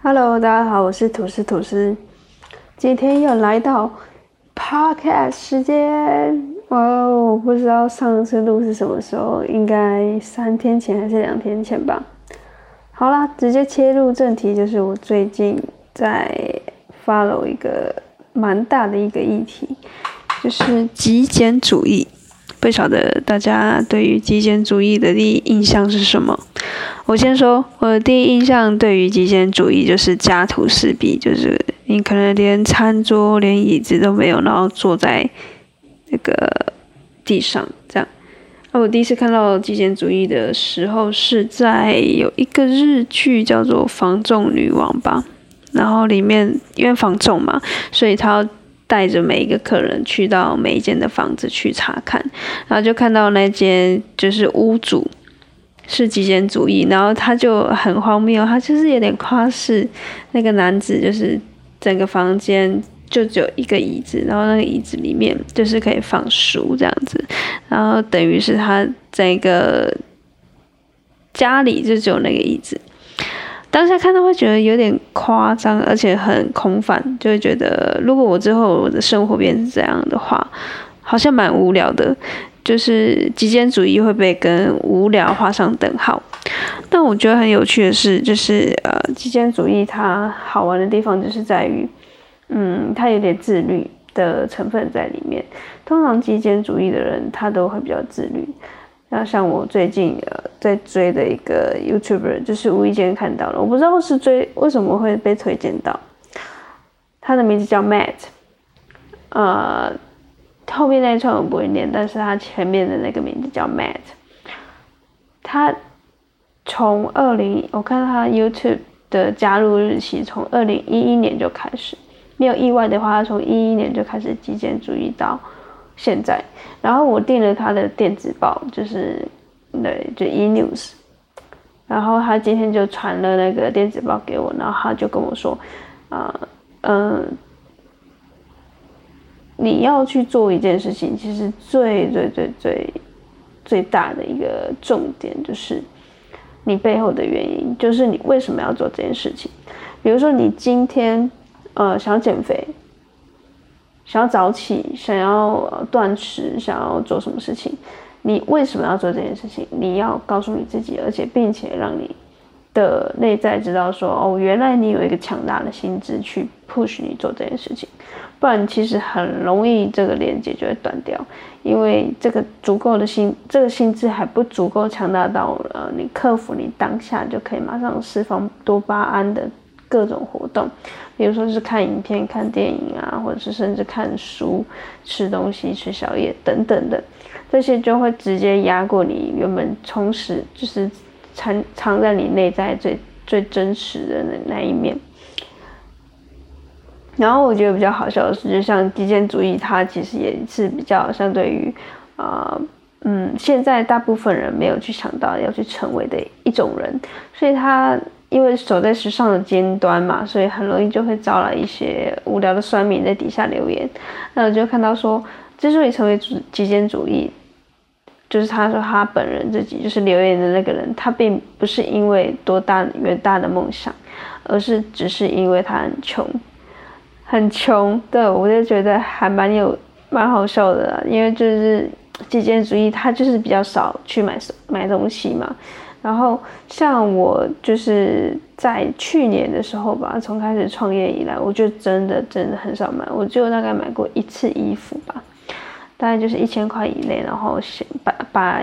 Hello，大家好，我是吐司吐司，今天又来到 Podcast 时间。哇哦，我不知道上次录是什么时候，应该三天前还是两天前吧。好啦，直接切入正题，就是我最近在 follow 一个蛮大的一个议题，就是极简主义。不晓得大家对于极简主义的第一印象是什么？我先说，我的第一印象对于极简主义就是家徒四壁，就是你可能连餐桌、连椅子都没有，然后坐在那个地上这样。那我第一次看到极简主义的时候是在有一个日剧叫做《房仲女王》吧，然后里面因为房仲嘛，所以他。带着每一个客人去到每一间的房子去查看，然后就看到那间就是屋主是极简主义，然后他就很荒谬，他就是有点夸饰那个男子，就是整个房间就只有一个椅子，然后那个椅子里面就是可以放书这样子，然后等于是他整个家里就只有那个椅子。当下看到会觉得有点夸张，而且很空泛，就会觉得如果我之后我的生活变成这样的话，好像蛮无聊的。就是极简主义会被跟无聊画上等号。但我觉得很有趣的是，就是呃，极简主义它好玩的地方就是在于，嗯，它有点自律的成分在里面。通常极简主义的人他都会比较自律。那像我最近在追的一个 YouTuber，就是无意间看到了，我不知道是追为什么会被推荐到。他的名字叫 Matt，呃，后面那一串我不会念，但是他前面的那个名字叫 Matt。他从二零，我看他 YouTube 的加入日期从二零一一年就开始，没有意外的话，他从一一年就开始极简主义到。现在，然后我订了他的电子报，就是对，就 e news，然后他今天就传了那个电子报给我，然后他就跟我说，啊，嗯，你要去做一件事情，其实最最最最最大的一个重点就是你背后的原因，就是你为什么要做这件事情。比如说你今天呃想减肥。想要早起，想要断食，想要做什么事情？你为什么要做这件事情？你要告诉你自己，而且并且让你的内在知道说，哦，原来你有一个强大的心智去 push 你做这件事情，不然其实很容易这个连接就会断掉，因为这个足够的心，这个心智还不足够强大到呃，你克服你当下就可以马上释放多巴胺的。各种活动，比如说是看影片、看电影啊，或者是甚至看书、吃东西、吃宵夜等等的，这些就会直接压过你原本充实，就是藏藏在你内在最最真实的那那一面。然后我觉得比较好笑的是，就像极简主义，它其实也是比较相对于啊，嗯，现在大部分人没有去想到要去成为的一种人，所以他。因为走在时尚的尖端嘛，所以很容易就会招来一些无聊的酸民在底下留言。那我就看到说，之所以成为极简主义，就是他说他本人自己就是留言的那个人，他并不是因为多大远大的梦想，而是只是因为他很穷，很穷。对我就觉得还蛮有蛮好笑的，因为就是极简主义，他就是比较少去买买东西嘛。然后像我就是在去年的时候吧，从开始创业以来，我就真的真的很少买，我就大概买过一次衣服吧，大概就是一千块以内，然后把把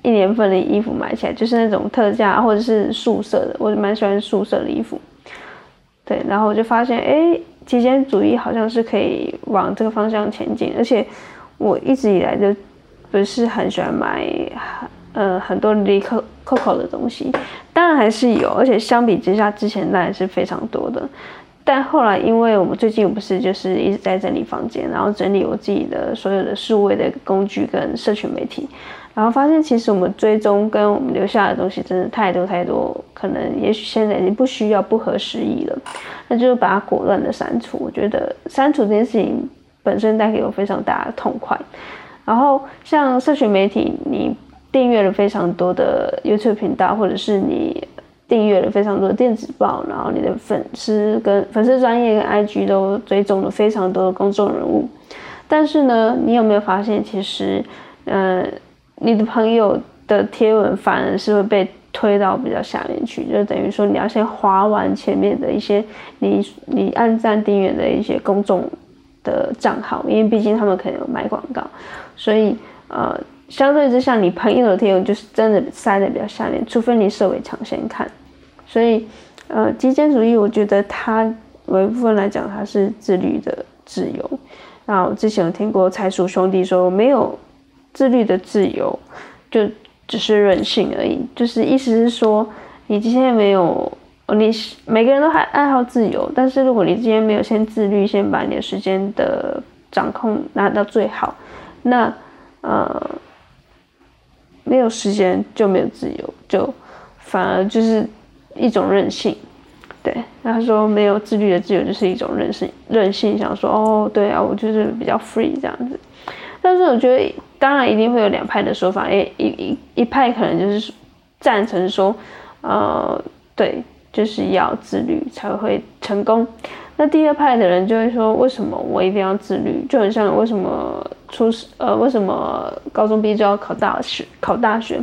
一年份的衣服买起来，就是那种特价或者是素色的，我蛮喜欢素色的衣服。对，然后我就发现，哎，极简主义好像是可以往这个方向前进，而且我一直以来就不是很喜欢买。呃，很多离可 Coco 的东西，当然还是有，而且相比之下，之前那也是非常多的。但后来，因为我们最近不是就是一直在整理房间，然后整理我自己的所有的数位的工具跟社群媒体，然后发现其实我们追踪跟我们留下的东西真的太多太多，可能也许现在已经不需要不合时宜了，那就是把它果断的删除。我觉得删除这件事情本身带给我非常大的痛快。然后像社群媒体，你。订阅了非常多的 YouTube 频道，或者是你订阅了非常多的电子报，然后你的粉丝跟粉丝专业跟 IG 都追踪了非常多的公众人物。但是呢，你有没有发现，其实，呃，你的朋友的贴文反而是会被推到比较下面去，就等于说你要先划完前面的一些你你按赞订阅的一些公众的账号，因为毕竟他们可能有买广告，所以呃，相对之下，你朋友的贴文就是真的塞在比较下面，除非你设为抢先看。所以，呃，极简主义，我觉得它某一部分来讲，它是自律的自由。那我之前有听过财叔兄弟说，没有自律的自由，就只是任性而已。就是意思是说，你今天没有，你每个人都还爱好自由，但是如果你今天没有先自律，先把你的时间的掌控拿到最好，那呃，没有时间就没有自由，就反而就是一种任性。对，他说没有自律的自由就是一种任性，任性想说哦，对啊，我就是比较 free 这样子。但是我觉得，当然一定会有两派的说法，一一一一派可能就是赞成说，呃，对，就是要自律才会成功。那第二派的人就会说，为什么我一定要自律？就很像为什么初呃，为什么高中毕业就要考大学？考大学？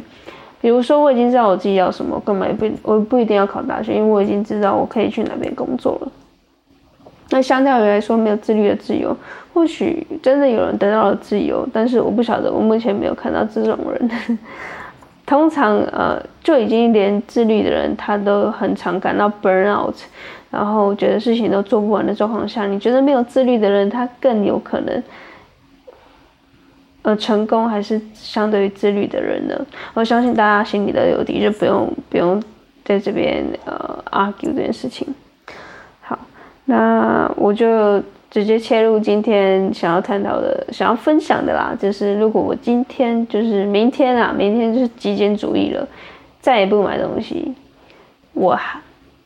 比如说，我已经知道我自己要什么，根本也不我不一定要考大学，因为我已经知道我可以去哪边工作了。那相较于来说，没有自律的自由，或许真的有人得到了自由，但是我不晓得，我目前没有看到这种人。通常，呃，就已经连自律的人，他都很常感到 burn out，然后觉得事情都做不完的状况下，你觉得没有自律的人，他更有可能。呃，成功还是相对于自律的人呢？我相信大家心里都有底，就不用不用在这边呃 argue 这件事情。好，那我就直接切入今天想要探讨的、想要分享的啦。就是如果我今天就是明天啊，明天就是极简主义了，再也不买东西，我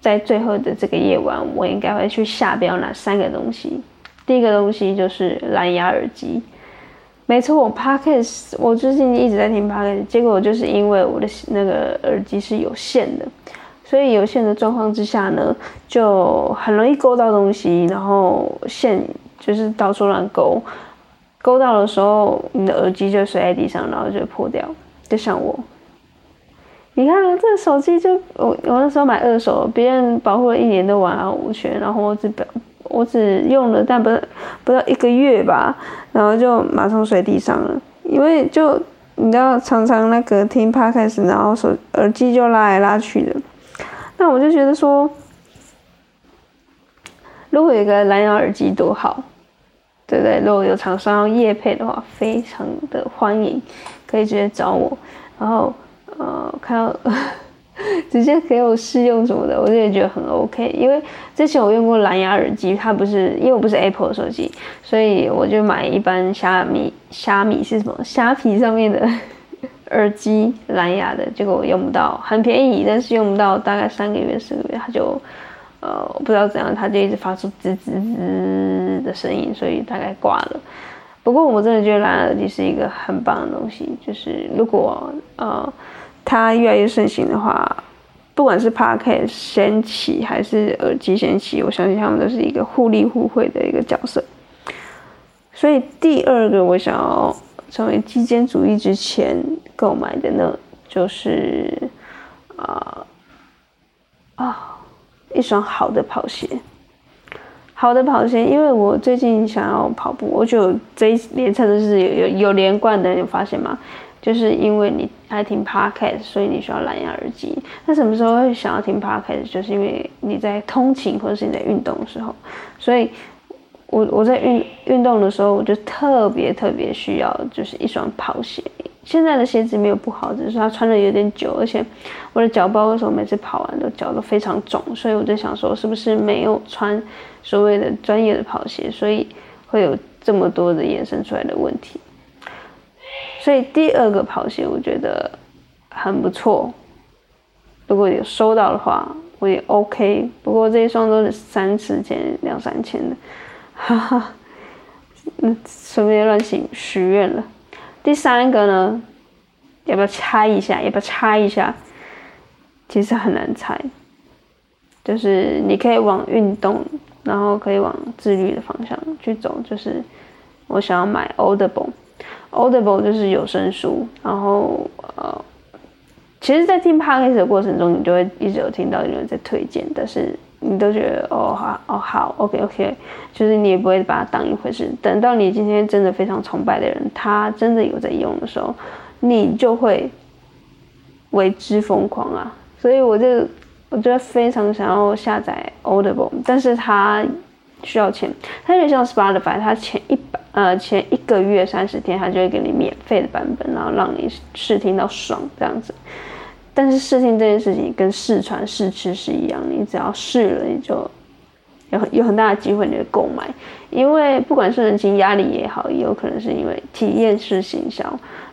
在最后的这个夜晚，我应该会去下标哪三个东西？第一个东西就是蓝牙耳机。没错，我 podcast 我最近一直在听 podcast，结果就是因为我的那个耳机是有线的，所以有线的状况之下呢，就很容易勾到东西，然后线就是到处乱勾，勾到的时候，你的耳机就摔在地上，然后就破掉。就像我，你看这个手机就我我那时候买二手，别人保护了一年都完好无缺，然后我只表。我只用了，但不不到一个月吧，然后就马上摔地上了。因为就你知道，常常那个听 p 开始然后手耳机就拉来拉去的。那我就觉得说，如果有个蓝牙耳机多好，对不对？如果有厂商要夜配的话，非常的欢迎，可以直接找我。然后呃，看到。直接给我试用什么的，我也觉得很 OK。因为之前我用过蓝牙耳机，它不是因为我不是 Apple 手机，所以我就买一般虾米虾米是什么虾皮上面的 耳机蓝牙的，结果我用不到，很便宜，但是用不到大概三个月四个月，它就呃不知道怎样，它就一直发出滋滋滋的声音，所以大概挂了。不过我真的觉得蓝牙耳机是一个很棒的东西，就是如果呃。它越来越盛行的话，不管是 Podcast 先起还是耳机先起，我相信他们都是一个互利互惠的一个角色。所以第二个我想要成为极简主义之前购买的呢，就是啊啊一双好的跑鞋。好的跑鞋，因为我最近想要跑步，我就这一连串都是有有有连贯的，有发现吗？就是因为你爱听 podcast，所以你需要蓝牙耳机。那什么时候会想要听 podcast？就是因为你在通勤或者是你在运动的时候。所以，我我在运运动的时候，我就特别特别需要就是一双跑鞋。现在的鞋子没有不好，只是它穿的有点久，而且我的脚包为什么每次跑完都脚都非常肿？所以我就想说，是不是没有穿所谓的专业的跑鞋，所以会有这么多的衍生出来的问题？所以第二个跑鞋我觉得很不错，如果有收到的话，我也 OK。不过这一双都是三四千、两三千的，哈哈，嗯，顺便乱许许愿了。第三个呢，要不要猜一下？要不要猜一下？其实很难猜。就是你可以往运动，然后可以往自律的方向去走。就是我想要买 Audible，Audible 就是有声书，然后呃，其实，在听 podcast 的过程中，你就会一直有听到有人在推荐，但是你都觉得哦好哦好，OK OK，就是你也不会把它当一回事。等到你今天真的非常崇拜的人，他真的有在用的时候，你就会为之疯狂啊！所以我就。我觉得非常想要下载 Audible，但是它需要钱。它有点像 Spotify，它前一百呃前一个月三十天，它就会给你免费的版本，然后让你试听到爽这样子。但是试听这件事情跟试传试吃是一样，你只要试了，你就有很有很大的机会你会购买。因为不管是人情压力也好，也有可能是因为体验式行销。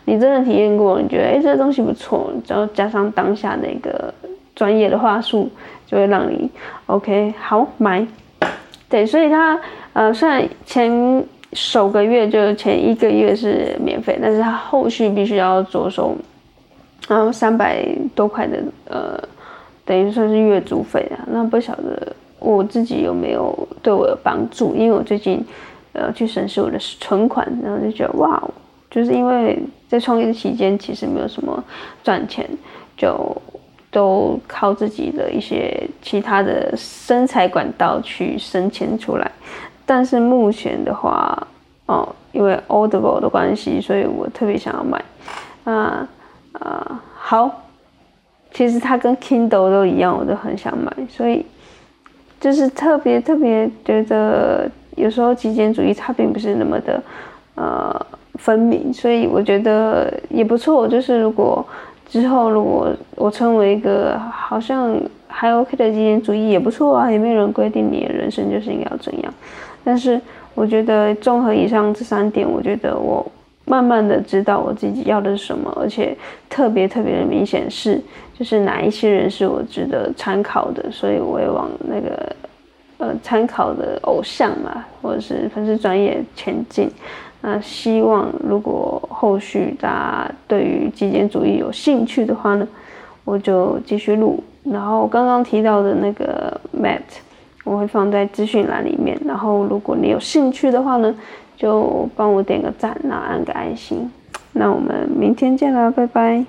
你真的体验过，你觉得哎这个东西不错，然后加上当下那个。专业的话术就会让你 OK 好买，对，所以它呃虽然前首个月就前一个月是免费，但是它后续必须要着手，然后三百多块的呃等于算是月租费啊，那不晓得我自己有没有对我有帮助，因为我最近呃去审视我的存款，然后就觉得哇，就是因为在创业的期间其实没有什么赚钱就。都靠自己的一些其他的生财管道去生钱出来，但是目前的话，哦，因为 Audible 的关系，所以我特别想要买。啊啊，好，其实它跟 Kindle 都一样，我都很想买，所以就是特别特别觉得有时候极简主义它并不是那么的呃分明，所以我觉得也不错，就是如果。之后，如果我成为一个好像还 OK 的极简主义也不错啊，也没有人规定你的人生就是应该要怎样。但是我觉得综合以上这三点，我觉得我慢慢的知道我自己要的是什么，而且特别特别的明显是，就是哪一些人是我值得参考的，所以我也往那个呃参考的偶像嘛，或者是粉丝专业前进。那希望如果后续大家对于极简主义有兴趣的话呢，我就继续录。然后刚刚提到的那个 mat，我会放在资讯栏里面。然后如果你有兴趣的话呢，就帮我点个赞，然后按个爱心。那我们明天见啦，拜拜。